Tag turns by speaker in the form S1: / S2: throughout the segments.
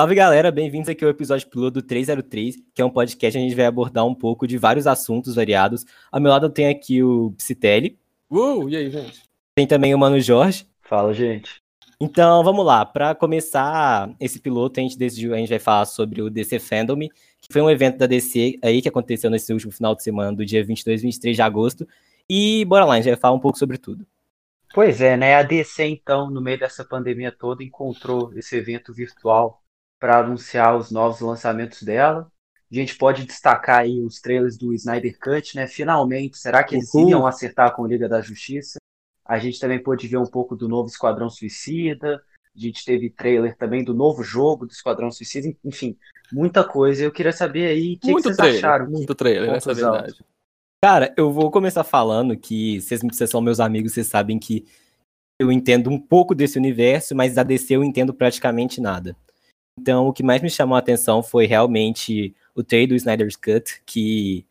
S1: Salve galera, bem-vindos aqui ao episódio piloto do 303, que é um podcast onde a gente vai abordar um pouco de vários assuntos variados. Ao meu lado eu tenho aqui o Psitelli.
S2: Uh, e aí, gente?
S1: Tem também o Mano Jorge.
S3: Fala, gente.
S1: Então, vamos lá. Para começar esse piloto, a gente decidiu, a gente vai falar sobre o DC Fandom, que foi um evento da DC aí que aconteceu nesse último final de semana, do dia 22 e 23 de agosto. E bora lá, a gente vai falar um pouco sobre tudo.
S3: Pois é, né? A DC, então, no meio dessa pandemia toda, encontrou esse evento virtual para anunciar os novos lançamentos dela. A gente pode destacar aí os trailers do Snyder Cut, né? Finalmente, será que eles
S1: Uhul.
S3: iam acertar com Liga da Justiça? A gente também pôde ver um pouco do novo Esquadrão Suicida. A gente teve trailer também do novo jogo do Esquadrão Suicida. Enfim, muita coisa. Eu queria saber aí o que, que vocês
S2: trailer,
S3: acharam.
S2: muito trailer, essa é a verdade.
S1: Cara, eu vou começar falando que vocês, vocês são meus amigos, vocês sabem que eu entendo um pouco desse universo, mas da DC eu entendo praticamente nada. Então, o que mais me chamou a atenção foi realmente o trailer do Snyder's Cut, que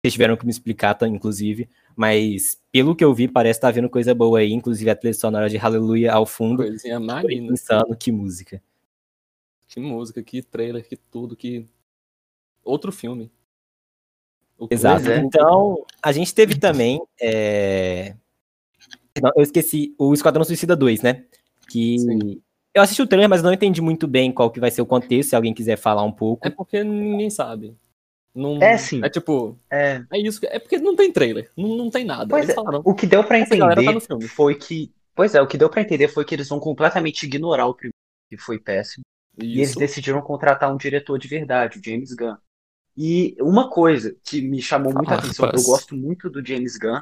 S1: vocês tiveram que me explicar, tá, inclusive. Mas, pelo que eu vi, parece estar vindo coisa boa aí, inclusive a trilha sonora de Hallelujah ao fundo.
S2: Coisinha marina.
S1: insano, que música.
S2: Que música, que trailer, que tudo, que. Outro filme. O
S1: Exato.
S3: é.
S1: Então, a gente teve também. é, não, eu esqueci o Esquadrão Suicida 2, né? Que.
S2: Sim.
S1: Eu assisti o trailer, mas não entendi muito bem qual que vai ser o contexto, se alguém quiser falar um pouco.
S2: É porque ninguém sabe. Não,
S3: É, sim.
S2: É tipo,
S3: É,
S2: é isso. que- É porque não tem trailer. Não, não tem nada.
S3: Pois
S2: Eles
S3: é,
S2: falaram.
S3: O que deu
S2: galera tá
S3: entender
S2: filme.
S3: foi que. Pois é, o que deu pra entender foi que eles vão completamente ignorar o primeiro, que foi péssimo. E eles
S2: Isso.
S3: decidiram contratar um diretor de verdade, o James Gunn. E uma coisa que me chamou muita
S2: Ah,
S3: atenção,
S2: rapaz.
S3: eu gosto muito do James Gunn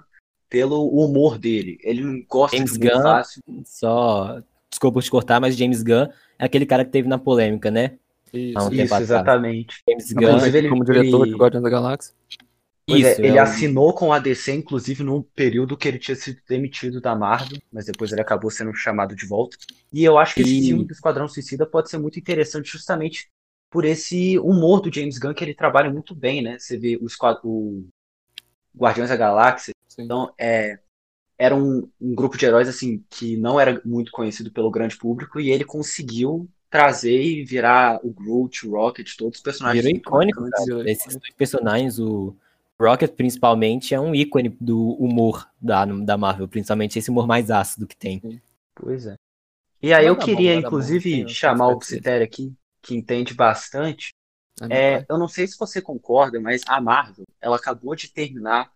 S3: pelo humor dele. Ele não gosta
S1: James
S3: de humor
S1: Gunn.
S3: fácil.
S1: Só. Desculpa te cortar, mas James Gunn é aquele cara que teve na polêmica, né?
S2: Isso.
S1: Um
S3: Isso, exatamente.
S1: James Gunn.
S3: Inclusive, ele-
S2: como diretor
S3: ele-
S2: de Guardiões da Galáxia.
S3: Pois é,
S1: Isso,
S3: ele
S1: é o-
S3: assinou com a DC, inclusive, num período que ele tinha sido demitido da Marvel, mas depois ele acabou sendo chamado de volta. E eu acho que esse
S1: E-
S3: filme do Esquadrão Suicida pode ser muito interessante justamente por esse humor do James Gunn, que ele trabalha muito bem, né? Você vê o, Esquad- o Guardiões da Galáxia,
S2: Sim.
S3: então é, era um, um grupo de heróis assim que não era muito conhecido pelo grande público, e ele conseguiu trazer e virar o Groot, o Rocket, todos os personagens
S1: Virou icônico, Esses dois personagens, o Rocket principalmente, é um ícone do humor da, da Marvel, principalmente esse humor mais ácido que tem.
S3: Pois é. E aí eu queria, inclusive, chamar o. Psitério aqui, que entende bastante. É, eu não sei se você concorda, mas a Marvel, ela acabou de terminar,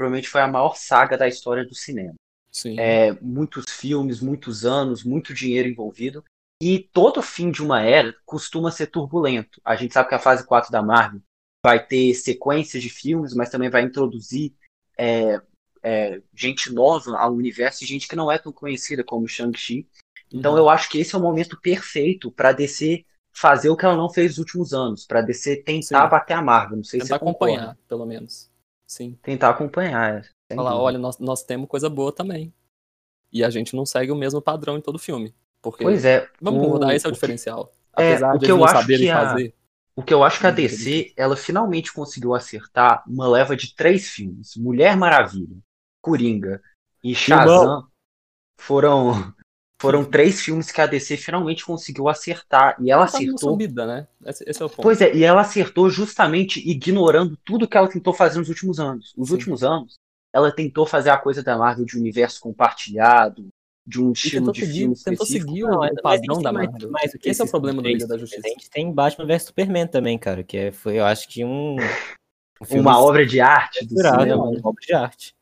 S3: provavelmente foi a maior saga da história do cinema.
S2: Sim.
S3: É, muitos filmes, muitos anos, muito dinheiro envolvido. E todo fim de uma era costuma ser turbulento. A gente sabe que a fase 4 da Marvel vai ter sequências de filmes, mas também vai introduzir é, é, gente nova ao universo e gente que não é tão conhecida como Shang-Chi. Então
S2: Uhum.
S3: eu acho que esse é o momento perfeito para DC fazer o que ela não fez nos últimos anos, para DC tentar
S2: Sim.
S3: bater a Marvel. Não sei se
S2: Tentar
S3: concorda.
S2: acompanhar, pelo menos. Sim.
S3: Tentar acompanhar. é,
S2: Falar, olha, nós, nós temos coisa boa também. E a gente não segue o mesmo padrão em todo filme. Porque,
S3: Pois é.
S2: vamos
S3: o-
S2: mudar, esse é o
S3: o que-
S2: diferencial.
S3: é,
S2: Apesar
S3: o
S2: de
S3: que
S2: eles
S3: eu
S2: não
S3: acho
S2: saberem
S3: que a-
S2: fazer.
S3: O que eu acho que a DC, ela finalmente conseguiu acertar uma leva de três filmes. Mulher Maravilha, Coringa e Shazam foram, foram três filmes que a DC finalmente conseguiu acertar. E ela
S2: Tá numa
S3: acertou.
S2: subida, né? Esse, esse é o ponto.
S3: Pois é, e ela acertou justamente ignorando tudo que ela tentou fazer nos últimos anos. Nos
S2: Sim.
S3: últimos anos, ela tentou fazer a coisa da Marvel de universo compartilhado, de um estilo
S2: tentou
S3: de
S2: seguir,
S3: filme
S2: tentou
S3: específico.
S2: seguir
S1: Não,
S2: o,
S1: mas-
S2: o
S1: mas
S2: padrão da
S1: mais-
S2: Marvel.
S1: mais do que
S2: Esse é o problema da
S1: três
S2: Liga da. Justiça.
S1: A gente tem Batman vs Superman também, cara, que é, foi, eu acho que um. um filme
S3: Uma obra de arte do cinema.
S1: uma obra de arte.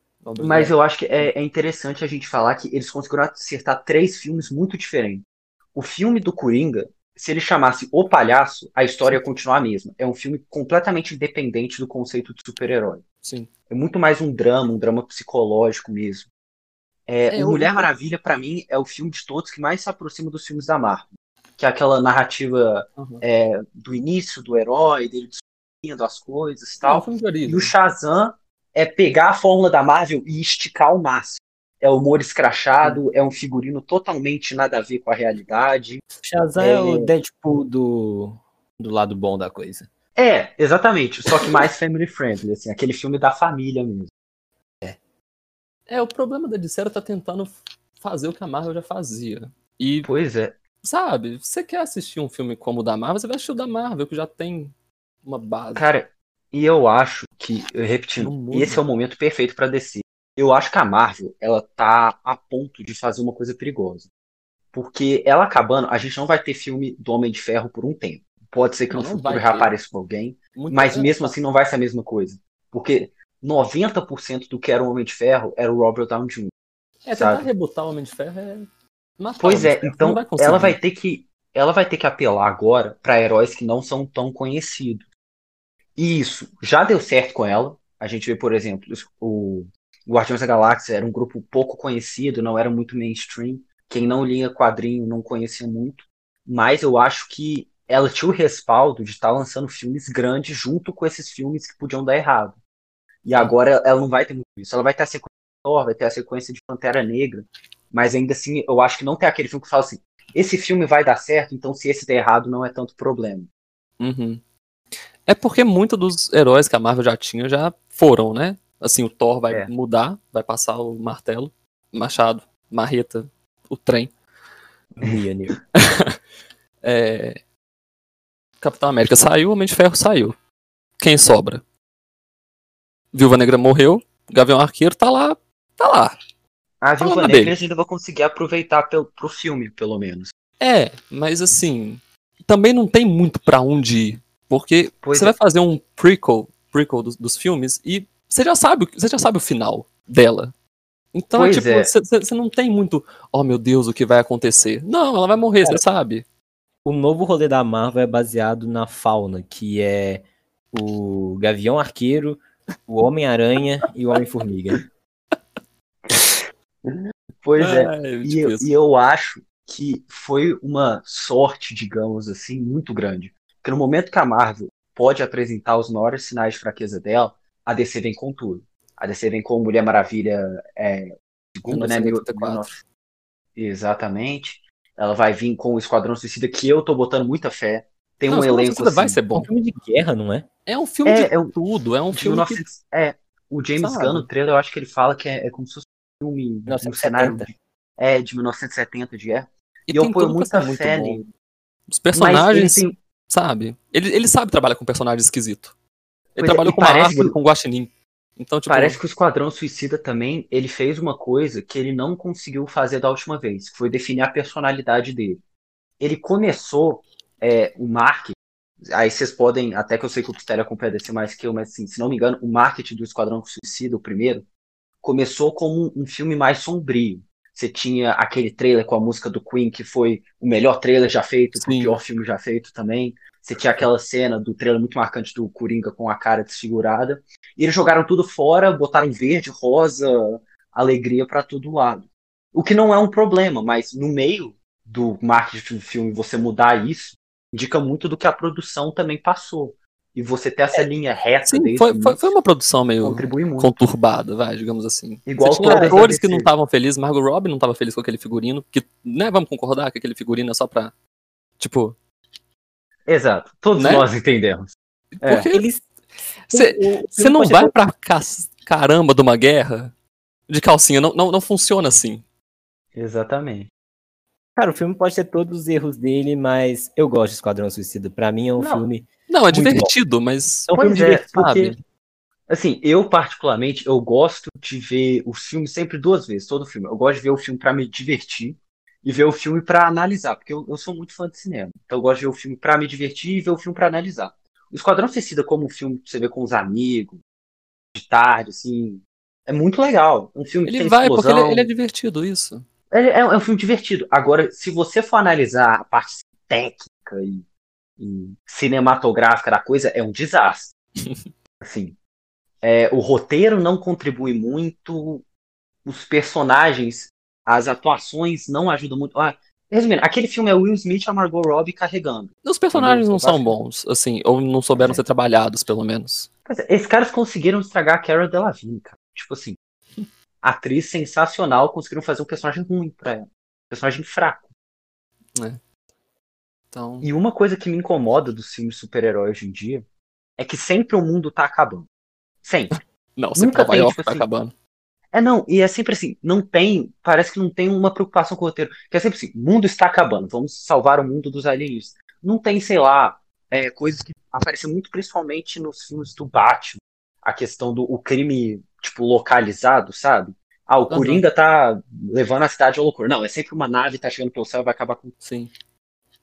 S3: Mas eu acho que é, é interessante a gente falar que eles conseguiram acertar três filmes muito diferentes. O filme do Coringa, se ele chamasse O Palhaço, a história ia continuar a mesma. É um filme completamente independente do conceito de super-herói.
S2: Sim.
S3: É muito mais um drama, um drama psicológico mesmo. É,
S2: É,
S3: o Mulher Maravilha, pra mim, é o filme de todos que mais se aproxima dos filmes da Marvel. Que é aquela narrativa
S2: Uhum.
S3: é, do início do herói, dele descobrindo as coisas e
S2: Não, é um
S3: tal.
S2: filme de origem.
S3: E o Shazam é pegar a fórmula da Marvel e esticar ao máximo. É humor escrachado, é um figurino totalmente nada a ver com a realidade.
S1: Shazam é,
S3: É.
S1: o Deadpool do, do lado bom da coisa.
S3: É, exatamente. Só que mais family friendly, assim, aquele filme da família mesmo.
S2: É, o problema da DC era tá tentando fazer o que a Marvel já fazia. E
S3: Pois é.
S2: sabe, você quer assistir um filme como o da Marvel, você vai assistir o da Marvel, que já tem uma base.
S3: Cara, e eu acho que, repetindo, esse é o momento perfeito pra descer. Eu acho que a Marvel, ela tá a ponto de fazer uma coisa perigosa. Porque ela acabando, a gente não vai ter filme do Homem de Ferro por um tempo. Pode ser que no
S2: não
S3: futuro
S2: vai
S3: já
S2: ter.
S3: apareça com alguém,
S2: Muito-
S3: mas mesmo assim não vai ser a mesma coisa. Porque 90% do que era o Homem de Ferro era o Robert Downey Jr.
S2: É, tentar
S3: sabe?
S2: rebutar o Homem de Ferro é matar
S3: Pois
S2: o Homem
S3: é,
S2: de Ferro.
S3: então
S2: vai
S3: ela vai ter que ela vai ter que apelar agora para heróis que não são tão conhecidos. E isso já deu certo com ela. A gente vê, por exemplo, o Guardiões da Galáxia era um grupo pouco conhecido, não era muito mainstream. Quem não lia quadrinho não conhecia muito. Mas eu acho que ela tinha o respaldo de estar lançando filmes grandes junto com esses filmes que podiam dar errado. E agora ela não vai ter muito isso. Ela vai ter a sequência de Thor, vai ter a sequência de Pantera Negra. Mas ainda assim, eu acho que não tem aquele filme que fala assim: esse filme vai dar certo, então se esse der errado, não é tanto problema.
S2: Uhum. É porque muitos dos heróis que a Marvel já tinha já foram, né? Assim, o Thor vai
S3: É.
S2: mudar, vai passar o martelo, machado, marreta, o trem. É... Capitão América saiu, Homem de Ferro saiu. Quem sobra? Viúva Negra morreu, Gavião Arqueiro tá lá, tá lá.
S3: A Viúva. Negra eles ainda vão conseguir aproveitar pelo, pro filme, pelo menos.
S2: É, mas assim, também não tem muito pra onde ir. Porque
S3: Pois
S2: você
S3: é.
S2: vai fazer um prequel, prequel dos, dos filmes e você já sabe, o- você já sabe o final dela. Então,
S3: Pois
S2: tipo,
S3: é.
S2: você você não tem muito, oh meu Deus, o que vai acontecer. Não, ela vai morrer, você sabe.
S1: O novo rolê da Marvel é baseado na fauna, que é o Gavião Arqueiro, o Homem-Aranha e o Homem-Formiga.
S3: Pois é.
S2: É,
S3: E eu, e eu acho que foi uma sorte, digamos assim, muito grande. Porque no momento que a Marvel pode apresentar os maiores sinais de fraqueza dela, a DC vem com tudo. A DC vem com Mulher Maravilha é, segunda, né? Mil-
S2: 1984.
S3: Exatamente. Ela vai vir com o Esquadrão Suicida, que eu tô botando muita fé. Tem
S2: Não,
S3: um elenco
S2: Suicida vai
S3: assim,
S2: ser
S1: É
S2: bom.
S1: um filme de guerra, não é?
S2: É um filme
S3: É,
S2: de
S3: é um-
S2: tudo, é um filme que
S3: 1900 é, o James
S2: Sabe?
S3: Gunn no trailer, eu acho que ele fala que é, é como se fosse um filme, um
S1: 1970.
S3: cenário de, é, de 1970 de guerra.
S2: e
S3: E eu ponho muita
S2: ser muito
S3: fé nele.
S2: Os personagens,
S3: tem,
S2: sabe? Ele, ele sabe trabalhar com personagem esquisito. Ele
S3: Pois é,
S2: trabalhou
S3: e
S2: com uma árvore, com guaxinim. Então, tipo,
S3: Parece que o Esquadrão Suicida também, ele fez uma coisa que ele não conseguiu fazer da última vez, que foi definir a personalidade dele. Ele começou é, o marketing, aí vocês podem, até que eu sei que o Costela acompanha DC mais que eu, mas assim, se não me engano, o marketing do Esquadrão Suicida, o primeiro, começou como um filme mais sombrio. Você tinha aquele trailer com a música do Queen, que foi o melhor trailer já feito, o
S2: Sim.
S3: pior filme já feito também. Você tinha aquela cena do trailer muito marcante do Coringa com a cara desfigurada. E eles jogaram tudo fora, botaram verde, rosa, alegria pra todo lado. O que não é um problema, mas no meio do marketing do filme você mudar isso, indica muito do que a produção também passou. E você ter essa linha reta
S2: sim,
S3: desde
S2: foi, foi, foi uma produção meio conturbada, vai, digamos assim.
S3: Igual
S2: Você tinha atores que não estavam felizes, Margot Robbie não estava feliz com aquele figurino, que, né, vamos concordar que aquele figurino é só pra, tipo,
S3: Exato, todos
S2: Né?
S3: nós entendemos. É.
S2: porque
S1: Eles. O- o
S2: você não vai
S1: ter-
S2: pra ca- caramba de uma guerra de calcinha, não, não, não funciona assim.
S3: Exatamente.
S1: Cara, o filme pode ter todos os erros dele, mas eu gosto de Esquadrão Suicida. Pra mim é um
S3: Não.
S1: filme.
S2: Não, é divertido, mas
S1: É um filme
S3: é,
S1: divertido,
S3: porque, assim, eu particularmente, eu gosto de ver os filmes sempre duas vezes, todo filme. Eu gosto de ver o filme pra me divertir e ver o filme pra analisar, porque eu, eu sou muito fã de cinema. Então eu gosto de ver o filme pra me divertir e ver o filme pra analisar. O Esquadrão Suicida como um filme que você vê com os amigos, de tarde, assim, é muito legal. Um filme que
S2: ele
S3: tem
S2: vai porque ele,
S3: explosão.
S2: ele é divertido, isso.
S3: É, é- é um filme divertido. Agora, se você for analisar a parte técnica e, e cinematográfica da coisa, é um desastre. assim, é, o roteiro não contribui muito, os personagens, as atuações não ajudam muito. Ah, resumindo, aquele filme é Will Smith e a Margot Robbie carregando.
S2: Os personagens não são bons, assim, ou não souberam
S3: É.
S2: ser trabalhados, pelo menos.
S3: Esses caras conseguiram estragar a Cara Delevingne, cara. Tipo assim, atriz sensacional, conseguiram fazer um personagem ruim pra ela. Um personagem fraco.
S2: Então,
S3: E uma coisa que me incomoda dos filmes super-heróis hoje em dia é que sempre o mundo tá acabando. Sempre.
S2: não, sempre
S3: nunca
S2: Nova
S3: tem,
S2: York
S3: tipo
S2: tá
S3: assim,
S2: acabando.
S3: É, não, e é sempre assim, não tem, parece que não tem uma preocupação com o roteiro. Que é sempre assim, o mundo está acabando, vamos salvar o mundo dos alienígenas. Não tem, sei lá, é, coisas que aparecem muito principalmente nos filmes do Batman. A questão do o crime, tipo, localizado, sabe? Ah, o
S2: Aham.
S3: Coringa tá levando a cidade ao loucura. Não, é sempre uma nave tá chegando pelo céu e vai acabar com.
S2: Sim.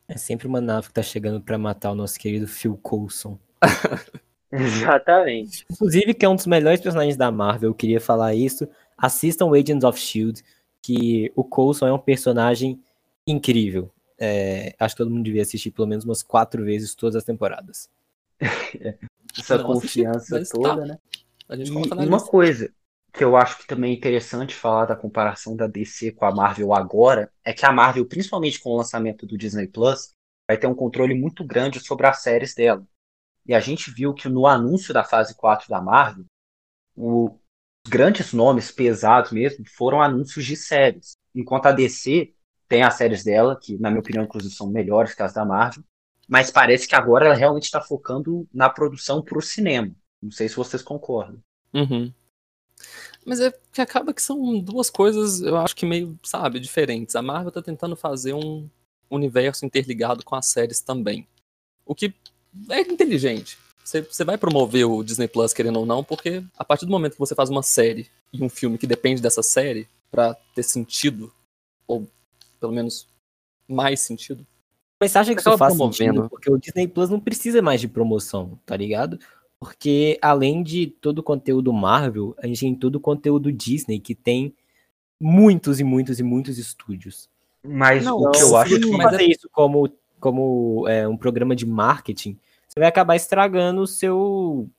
S1: É sempre uma nave que tá chegando pra matar o nosso querido Phil Coulson.
S3: Exatamente.
S1: Inclusive, que é um dos melhores personagens da Marvel, eu queria falar isso. Assistam Agents of S.H.I.E.L.D., que o Coulson é um personagem incrível. É, acho que todo mundo devia assistir pelo menos umas quatro vezes todas as temporadas.
S3: Essa
S2: Não assisti,
S3: confiança
S2: mas
S3: toda,
S2: tá.
S3: né? E uma
S2: lista.
S3: coisa que eu acho que também é interessante falar da comparação da DC com a Marvel agora é que a Marvel, principalmente com o lançamento do Disney Plus, vai ter um controle muito grande sobre as séries dela. E a gente viu que no anúncio da fase 4 da Marvel, o- os grandes nomes pesados mesmo foram anúncios de séries. Enquanto a DC tem as séries dela, que na minha opinião inclusive são melhores que as da Marvel, mas parece que agora ela realmente está focando na produção para o cinema. Não sei se vocês concordam.
S2: Uhum. Mas é que acaba que são duas coisas, eu acho que meio, sabe, diferentes. A Marvel tá tentando fazer um universo interligado com as séries também. O que é inteligente. Você, você vai promover o Disney Plus, querendo ou não, porque a partir do momento que você faz uma série e um filme que depende dessa série pra ter sentido, ou pelo menos mais sentido,
S1: Mas você acha que isso faz
S2: promovendo.
S1: sentido? Porque o Disney Plus não precisa mais de promoção, tá ligado? Porque além de todo o conteúdo Marvel, a gente tem todo o conteúdo Disney, que tem muitos e muitos e muitos estúdios.
S3: Mas
S2: Não,
S3: o que eu acho
S2: sim,
S3: que.
S1: Se
S2: mas
S1: fazer isso como, como é, um programa de marketing, você vai acabar estragando o seu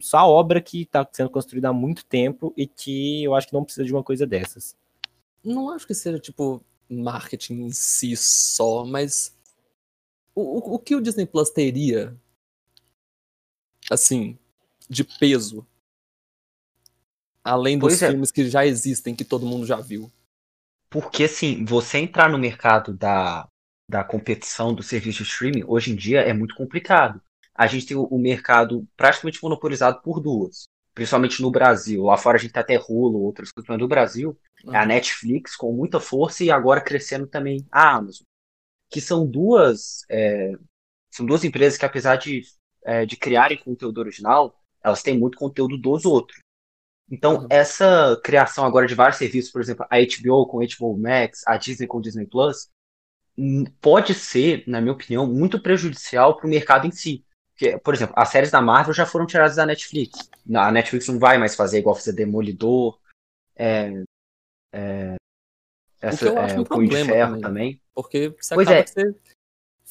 S1: sua obra que está sendo construída há muito tempo e que eu acho que não precisa de uma coisa dessas.
S2: não acho que seja, tipo, marketing em si só, mas o, o, o que o Disney Plus teria, assim, de peso, além dos
S3: Pois é.
S2: filmes que já existem, que todo mundo já viu?
S3: Porque, assim, você entrar no mercado da, da competição do serviço de streaming, hoje em dia é muito complicado. A gente tem o, o mercado praticamente monopolizado por duas. Principalmente no Brasil. Lá fora a gente tem até Hulu, outras coisas, mas no Brasil é a Netflix com muita força e agora crescendo também a Amazon. Que são duas, é, são duas empresas que, apesar de, é, de criarem conteúdo original, elas têm muito conteúdo dos outros. Então,
S2: Uhum.
S3: essa criação agora de vários serviços, por exemplo, a HBO com HBO Max, a Disney com Disney Plus, hum, pode ser, na minha opinião, muito prejudicial para o mercado em si. Porque, por exemplo, as séries da Marvel já foram tiradas da Netflix. A Netflix não vai mais fazer igual fazer Demolidor, é, é, essa,
S2: eu acho
S3: é,
S2: um
S3: o Punho de
S2: problema
S3: Ferro
S2: também.
S3: também.
S2: Porque você
S3: Pois
S2: acaba
S3: é.
S2: que você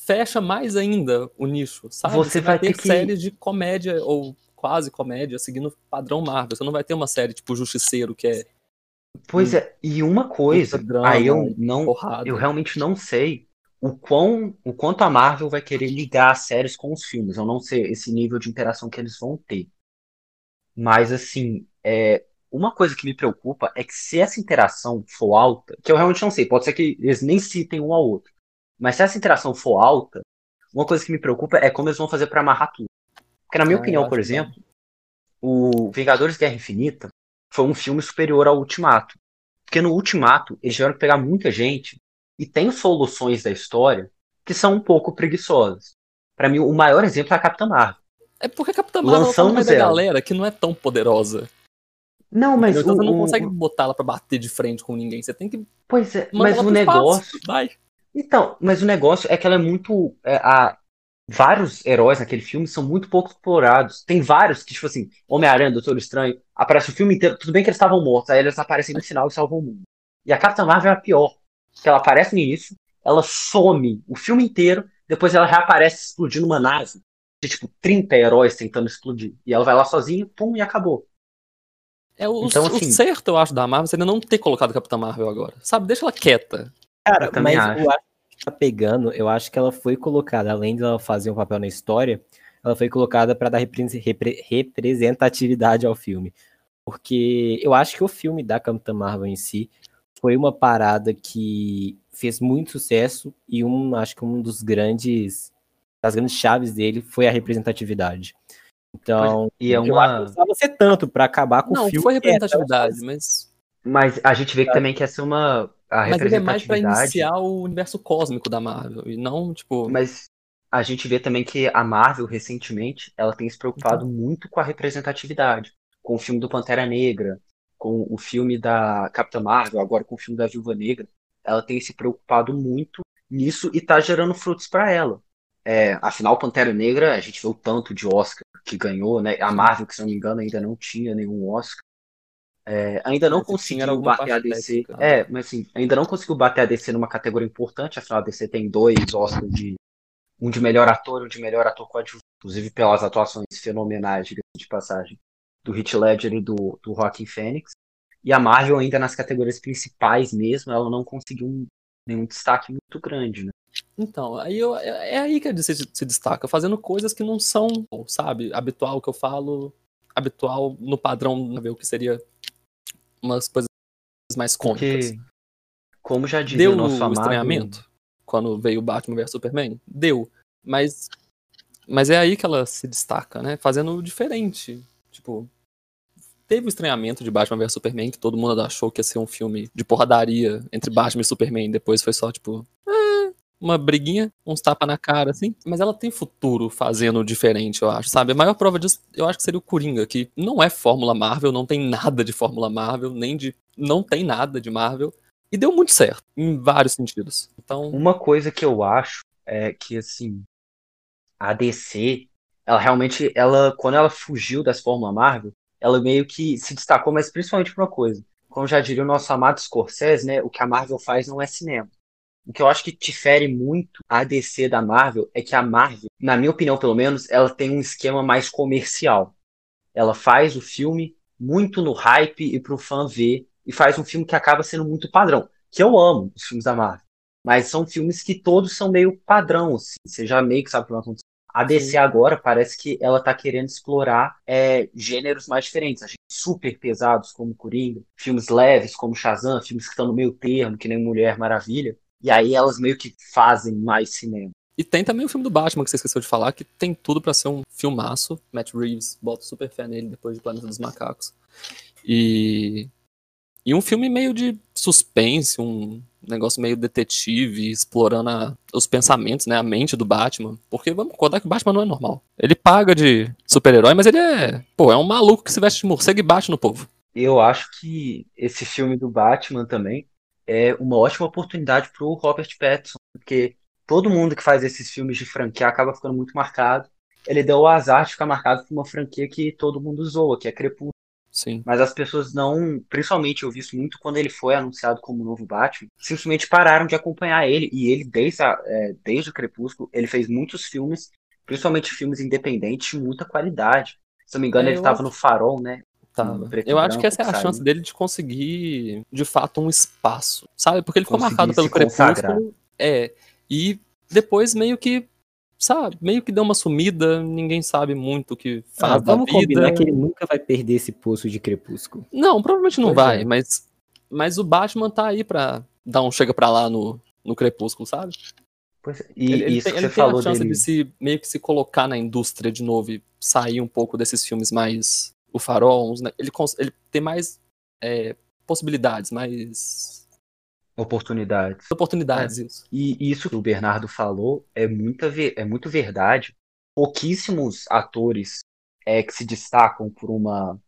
S2: fecha mais ainda o nicho, sabe?
S3: Você vai
S2: ter
S3: ter que-
S2: séries de comédia ou quase comédia, seguindo o padrão Marvel. Você não vai ter uma série tipo Justiceiro, que é
S3: Pois
S2: Hum.
S3: é, e uma coisa,
S2: drama,
S3: aí eu não,
S2: porrada.
S3: eu realmente não sei o quão, o quanto a Marvel vai querer ligar as séries com os filmes. Eu não sei esse nível de interação que eles vão ter. Mas assim, é, uma coisa que me preocupa é que se essa interação for alta, que eu realmente não sei, pode ser que eles nem citem um ao outro. Mas se essa interação for alta, uma coisa que me preocupa é como eles vão fazer pra amarrar tudo. Porque na minha
S2: Ah, eu
S3: opinião, por
S2: que
S3: exemplo, o Vingadores Guerra Infinita foi um filme superior ao Ultimato. Porque no Ultimato, eles tiveram que pegar muita gente e tem soluções da história que são um pouco preguiçosas. Pra mim, o maior exemplo é a Capitã Marvel.
S2: É porque a Capitã Marvel tá
S3: Lançamos
S2: da
S3: ela.
S2: galera que não é tão poderosa.
S3: Não, mas
S2: Então
S3: o,
S2: você não consegue botar ela pra bater de frente com ninguém. Você tem que
S3: Pois é, mas o
S2: pro espaço.
S3: Então, mas o negócio é que ela é muito. é, a- vários heróis naquele filme são muito pouco explorados. Tem vários que, tipo assim, Homem-Aranha, Doutor Estranho, aparece o filme inteiro. Tudo bem que eles estavam mortos, aí eles aparecem no final e salvam o mundo. E a Capitã Marvel é a pior. Que ela aparece no início, ela some o filme inteiro, depois ela reaparece explodindo uma nave. De tipo 30 heróis tentando explodir. E ela vai lá sozinha, pum, e acabou.
S2: É o,
S3: Então,
S2: o
S3: assim-
S2: certo, eu acho, da Marvel seria não ter colocado a Capitã Marvel agora. Sabe, deixa ela quieta.
S1: Cara,
S3: Eu
S1: mas
S3: acho.
S1: eu acho que tá pegando, eu acho que ela foi colocada, além de ela fazer um papel na história, ela foi colocada para dar repre- repre- representatividade ao filme. Porque eu acho que o filme da Capitã Marvel em si foi uma parada que fez muito sucesso e um, acho que um dos grandes das grandes chaves dele foi a representatividade. Então,
S3: E é
S1: eu acho que não
S3: uma.
S1: precisava ser tanto para acabar com
S2: não,
S1: o filme.
S2: foi
S1: que é,
S2: representatividade, mas
S3: Mas a gente vê que também que essa é uma. A
S2: Mas ele é mais pra iniciar o universo cósmico da Marvel. E não, tipo.
S3: Mas a gente vê também que a Marvel, recentemente, ela tem se preocupado muito com a representatividade. Com o filme do Pantera Negra, com o filme da Capitã Marvel, agora com o filme da Viúva Negra. Ela tem se preocupado muito nisso e tá gerando frutos para ela. É, afinal, Pantera Negra, a gente vê o tanto de Oscar que ganhou, né? A Marvel, que se não me engano, ainda não tinha nenhum Oscar. É, ainda não
S2: Mas
S3: conseguiu bater a DC.
S2: técnica?
S3: É, mas assim, ainda não conseguiu bater a DC numa categoria importante, afinal a DC tem dois Oscars de um de melhor ator e um de melhor ator coadjuvante, inclusive pelas atuações fenomenais, de passagem, do Heath Ledger e do, do Joaquin Phoenix. E a Marvel ainda nas categorias principais mesmo, ela não conseguiu um- nenhum destaque muito grande, né?
S2: Então, aí eu- é é aí que a DC se, se destaca, fazendo coisas que não são, sabe, habitual que eu falo, habitual no padrão, ver o que seria umas coisas mais cômicas.
S3: Porque, como já dizia
S2: Deu
S3: o nosso amado...
S2: estranhamento quando veio Batman vs Superman? Deu. Mas, mas é aí que ela se destaca, né? Fazendo diferente. Tipo, teve o estranhamento de Batman vs Superman, que todo mundo achou que ia ser um filme de porradaria entre Batman e Superman. Depois foi só, tipo, uma briguinha, uns tapas na cara, assim. Mas ela tem futuro fazendo diferente, eu acho, sabe? A maior prova disso, eu acho que seria o Coringa, que não é Fórmula Marvel, não tem nada de Fórmula Marvel, nem de. Não tem nada de Marvel. E deu muito certo, em vários sentidos. Então,
S3: Uma coisa que eu acho é que, assim, a DC, ela realmente, ela, quando ela fugiu das Fórmula Marvel, ela meio que se destacou, mas principalmente por uma coisa. Como já diria o nosso amado Scorsese, né, o que a Marvel faz não é cinema. O que eu acho que difere muito a DC da Marvel é que a Marvel, na minha opinião pelo menos, ela tem um esquema mais comercial. Ela faz o filme muito no hype e pro fã ver, e faz um filme que acaba sendo muito padrão. Que eu amo os filmes da Marvel. Mas são filmes que todos são meio padrão, assim. Você já meio que sabe o que vai acontecer. A DC
S2: Sim.
S3: agora parece que ela tá querendo explorar é, gêneros mais diferentes. A gente, super pesados como Coringa, filmes leves como Shazam, filmes que estão no meio termo, que nem Mulher Maravilha. E aí elas meio que fazem mais cinema.
S2: E tem também o filme do Batman, que você esqueceu de falar, que tem tudo pra ser um filmaço. Matt Reeves bota super fé nele depois de Planeta dos Macacos. E. E um filme meio de suspense, um negócio meio detetive, explorando a- os pensamentos, né? A mente do Batman. Porque vamos concordar que o Batman não é normal. Ele paga de super-herói, mas ele é. Pô, é um maluco que se veste de morcego e bate no povo.
S3: Eu acho que esse filme do Batman também é uma ótima oportunidade pro Robert Pattinson, porque todo mundo que faz esses filmes de franquia acaba ficando muito marcado. Ele deu o azar de ficar marcado por uma franquia que todo mundo zoa, que é Crepúsculo.
S2: Sim.
S3: Mas as pessoas não, principalmente eu vi isso muito quando ele foi anunciado como o novo Batman, simplesmente pararam de acompanhar ele. E ele, desde, a- é, desde o Crepúsculo, ele fez muitos filmes, principalmente filmes independentes, de muita qualidade. Se não me engano,
S2: É,
S3: ele estava no Farol, né?
S2: Tava.
S3: preto e
S2: Eu acho que essa é a chance dele de conseguir, de fato, um espaço, sabe? Porque ele ficou marcado pelo. Crepúsculo. É. E depois meio que, sabe, meio que deu uma sumida, ninguém sabe muito o que faz
S1: Ah,
S2: da
S1: vamos
S2: vida.
S1: combinar que ele nunca vai perder esse poço de crepúsculo.
S2: Não, provavelmente não
S3: Pois
S2: vai,
S3: é.
S2: mas, mas o Batman tá aí pra dar um chega pra lá no, no Crepúsculo, sabe?
S3: Pois é. E
S2: ele ele
S3: isso
S2: tem,
S3: que
S2: ele
S3: você
S2: tem
S3: falou
S2: a chance
S3: dele.
S2: de se meio que se colocar na indústria de novo e sair um pouco desses filmes mais o farol, uns, né? ele, ele tem mais é, possibilidades, mais
S3: Oportunidades.
S2: oportunidades, isso.
S3: E isso que o Bernardo falou é, muita, é muito verdade. Pouquíssimos atores é, que se destacam por uma,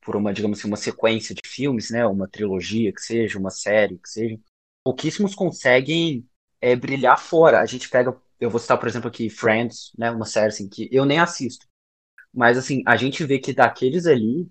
S3: por uma, digamos assim, uma sequência de filmes, né? Uma trilogia que seja, uma série que seja. Pouquíssimos conseguem é, brilhar fora. A gente pega, eu vou citar, por exemplo, aqui Friends, né? Uma série assim que eu nem assisto. Mas assim, a gente vê que daqueles ali,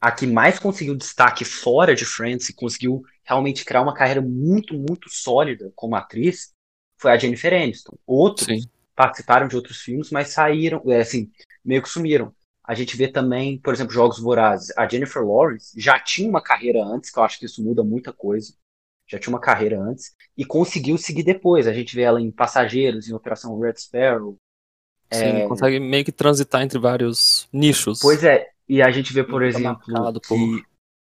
S3: a que mais conseguiu destaque fora de Friends e conseguiu realmente criar uma carreira muito, muito sólida como atriz foi a Jennifer Aniston. Outros
S2: Sim.
S3: participaram de outros filmes, mas saíram, é, assim, meio que sumiram. A gente vê também, por exemplo, Jogos Vorazes. A Jennifer Lawrence já tinha uma carreira antes, que eu acho que isso muda muita coisa. Já tinha uma carreira antes e conseguiu seguir depois. A gente vê ela em Passageiros, em Operação Red Sparrow.
S2: Sim, consegue meio que transitar entre vários nichos.
S3: Pois é, e a gente vê, por
S2: fica
S3: exemplo, que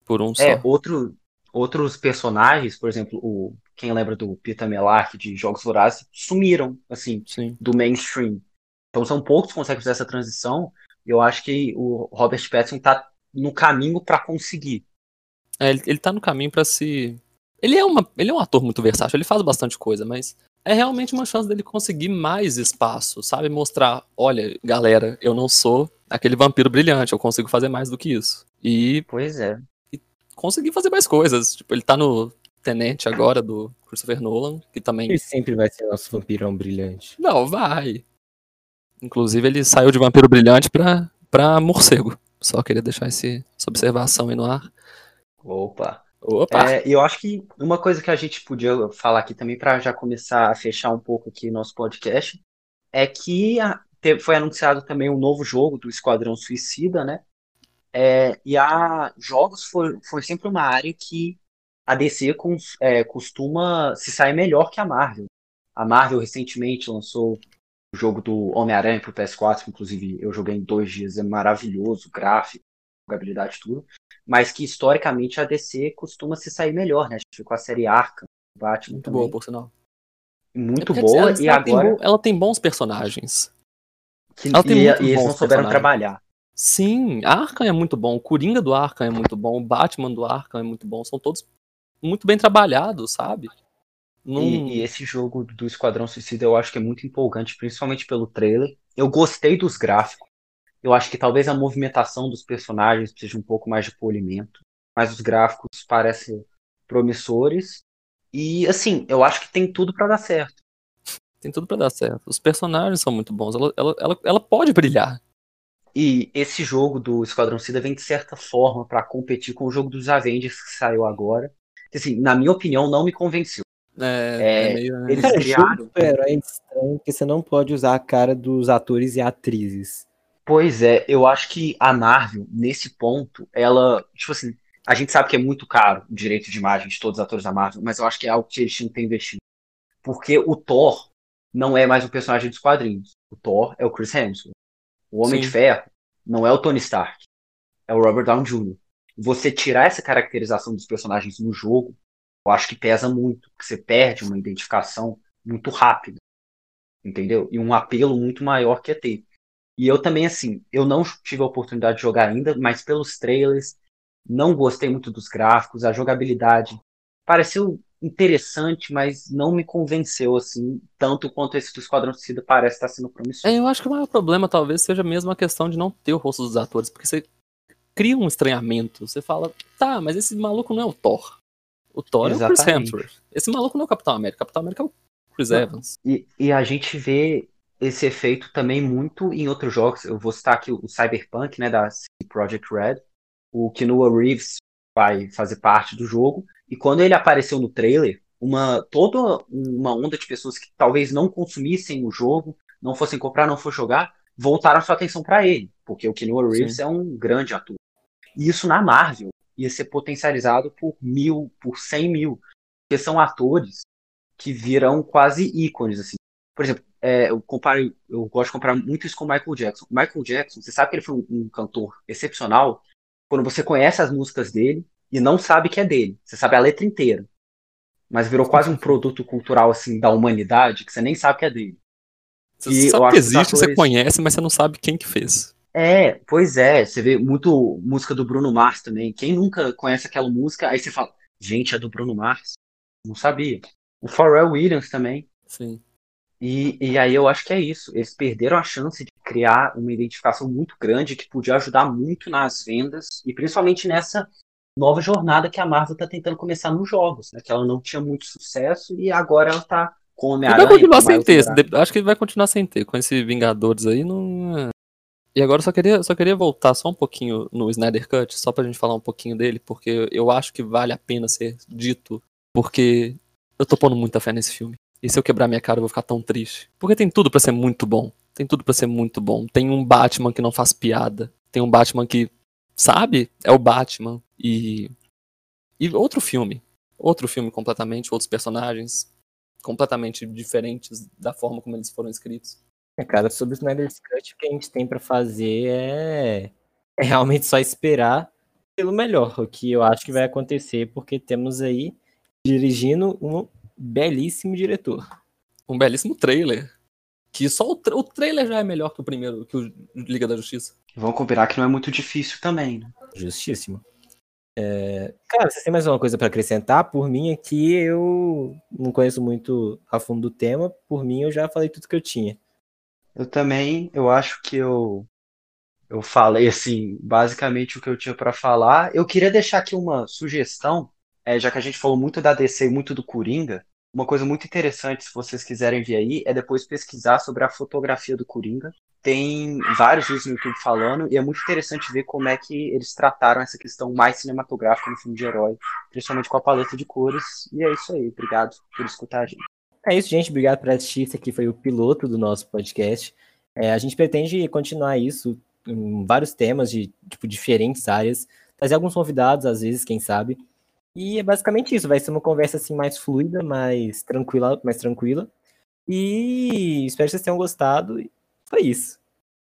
S2: por, um
S3: É,
S2: só.
S3: outro, outros personagens, por exemplo, o, quem lembra do Peter Mellark de Jogos Vorazes, sumiram, assim,
S2: Sim.
S3: do mainstream. Então são poucos que conseguem fazer essa transição, e eu acho que o Robert Pattinson tá no caminho para conseguir.
S2: É, ele, ele tá no caminho pra se. Ele é, uma, ele é um ator muito versátil, ele faz bastante coisa, mas é realmente uma chance dele conseguir mais espaço, sabe? Mostrar, olha, galera, eu não sou aquele vampiro brilhante, eu consigo fazer mais do que isso. E
S3: Pois é.
S2: conseguir fazer mais coisas. Tipo, ele tá no Tenente agora, do Christopher Nolan, que também.
S1: Ele sempre vai ser nosso vampirão brilhante.
S2: Não, vai. Inclusive, ele saiu de vampiro brilhante pra, pra morcego. Só queria deixar esse, essa observação aí no ar.
S3: Opa.
S2: Opa!
S3: É, eu acho que uma coisa que a gente podia falar aqui também para já começar a fechar um pouco aqui nosso podcast é que a- foi anunciado também um novo jogo do Esquadrão Suicida, né? É, e a jogos foi, foi sempre uma área que a DC cons- é, costuma se sair melhor que a Marvel. A Marvel recentemente lançou o jogo do Homem-Aranha pro PS4, que inclusive eu joguei em dois dias, é maravilhoso, gráfico, jogabilidade, tudo mas que historicamente a DC costuma se sair melhor, né? Ficou a série Arkham, Batman
S2: Muito
S3: também,
S2: boa, por sinal.
S3: muito
S2: É
S3: boa, e
S2: ela tem
S3: agora
S2: bo- ela tem bons personagens.
S3: que,
S2: ela tem
S3: e,
S2: muito
S3: e eles não souberam trabalhar.
S2: Sim, Arkham é muito bom, o Coringa do Arkham é muito bom, o Batman do Arkham é muito bom, são todos muito bem trabalhados, sabe? Num-
S3: E, e esse jogo do Esquadrão Suicida eu acho que é muito empolgante, principalmente pelo trailer. Eu gostei dos gráficos. Eu acho que talvez a movimentação dos personagens seja um pouco mais de polimento, mas os gráficos parecem promissores. E assim, eu acho que tem tudo pra dar certo.
S2: Tem tudo pra dar certo. Os personagens são muito bons, ela, ela, ela, ela pode brilhar.
S3: E esse jogo do Esquadrão Suicida vem de certa forma pra competir com o jogo dos Avengers que saiu agora. Assim, na minha opinião, não me convenceu.
S2: É,
S3: É,
S2: é meio. né?
S3: eles
S1: Cara,
S3: criaram-
S1: é estranho porque você não pode usar a cara dos atores e atrizes.
S3: Pois é, eu acho que a Marvel, nesse ponto, ela, tipo assim, a gente sabe que é muito caro o direito de imagem de todos os atores da Marvel, mas eu acho que é algo que eles tinham que ter investido. Porque o Thor não é mais um personagem dos quadrinhos. O Thor é o Chris Hemsworth. O Homem
S2: Sim.
S3: de Ferro não é o Tony Stark. É o Robert Downey Jr. Você tirar essa caracterização dos personagens no jogo, eu acho que pesa muito, porque você perde uma identificação muito rápida. Entendeu? E um apelo muito maior que é ter. E eu também, assim, eu não tive a oportunidade de jogar ainda, mas pelos trailers, não gostei muito dos gráficos, a jogabilidade pareceu interessante, mas não me convenceu, assim, tanto quanto esse do Esquadrão Suicida parece estar sendo promissor.
S2: É, eu acho que o maior problema talvez seja mesmo a questão de não ter o rosto dos atores, porque você cria um estranhamento. Você fala, tá, mas esse maluco não é o Thor. O Thor é o Chris
S3: Exatamente.
S2: Hemsworth. Esse maluco não é o Capitão América. O Capitão América é o Chris. Evans.
S3: E, e a gente vê esse efeito também muito em outros jogos. Eu vou citar aqui o Cyberpunk, né, da CD Projekt Red. O Keanu Reeves vai fazer parte do jogo. E quando ele apareceu no trailer, uma toda uma onda de pessoas que talvez não consumissem o jogo, não fossem comprar, não fossem jogar, voltaram sua atenção para ele, porque o Keanu Reeves
S2: Sim.
S3: é um grande ator. E isso na Marvel ia ser potencializado por mil, por cem mil, porque são atores que viram quase ícones assim. Por exemplo, é, eu comparo, eu gosto de comparar muito isso com o Michael Jackson. O Michael Jackson, você sabe que ele foi um, um cantor excepcional quando você conhece as músicas dele e não sabe que é dele. Você sabe a letra inteira. Mas virou quase um produto cultural assim da humanidade que você nem sabe que é dele.
S2: Você
S3: E
S2: sabe que existe, você
S3: atores-
S2: conhece, mas você não sabe quem que fez.
S3: É, pois é. Você vê muito música do Bruno Mars também. Quem nunca conhece aquela música, aí você fala, gente, é do Bruno Mars. Não sabia. O Pharrell Williams também.
S2: Sim.
S3: E, e aí eu acho que é isso. Eles perderam a chance de criar uma identificação muito grande que podia ajudar muito nas vendas e principalmente nessa nova jornada que a Marvel está tentando começar nos jogos, né? Que ela não tinha muito sucesso e agora ela tá com o
S2: vai
S3: Homem-Aranha.
S2: continuar
S3: com
S2: sem ter. Acho que ele vai continuar sem ter. Com esse Vingadores aí, não. é. E agora eu só queria, só queria voltar só um pouquinho no Snyder Cut, só pra gente falar um pouquinho dele, porque eu acho que vale a pena ser dito, porque eu tô pondo muita fé nesse filme. E se eu quebrar minha cara, eu vou ficar tão triste. Porque tem tudo pra ser muito bom. Tem tudo pra ser muito bom. Tem um Batman que não faz piada. Tem um Batman que, sabe? É o Batman. E. E outro filme. Outro filme completamente, outros personagens completamente diferentes da forma como eles foram escritos.
S1: É, cara, sobre o Snyder's Cut, o que a gente tem pra fazer é, é realmente só esperar pelo melhor, o que eu acho que vai acontecer, porque temos aí dirigindo um belíssimo diretor.
S2: Um belíssimo trailer. Que só o, tra- o trailer já é melhor que o primeiro, que o Liga da Justiça.
S3: Vamos combinar que não é muito difícil também, né?
S1: Justíssimo. É, cara, você tem mais alguma coisa para acrescentar? Por mim aqui, eu não conheço muito a fundo do tema. Por mim, eu já falei tudo que eu tinha.
S3: Eu também, eu acho que eu eu falei assim, basicamente o que eu tinha para falar. Eu queria deixar aqui uma sugestão, é, já que a gente falou muito da DC e muito do Coringa. Uma coisa muito interessante, se vocês quiserem ver aí, é depois pesquisar sobre a fotografia do Coringa. Tem vários vídeos no YouTube falando, e é muito interessante ver como é que eles trataram essa questão mais cinematográfica no filme de herói, principalmente com a paleta de cores. E é isso aí, obrigado por escutar a gente.
S1: É isso, gente. Obrigado por assistir. Esse aqui foi o piloto do nosso podcast. É, a gente pretende continuar isso em vários temas de tipo, diferentes áreas, trazer alguns convidados, às vezes, quem sabe. E é basicamente isso, vai ser uma conversa assim mais fluida, mais tranquila, mais tranquila. E espero que vocês tenham gostado. Foi isso.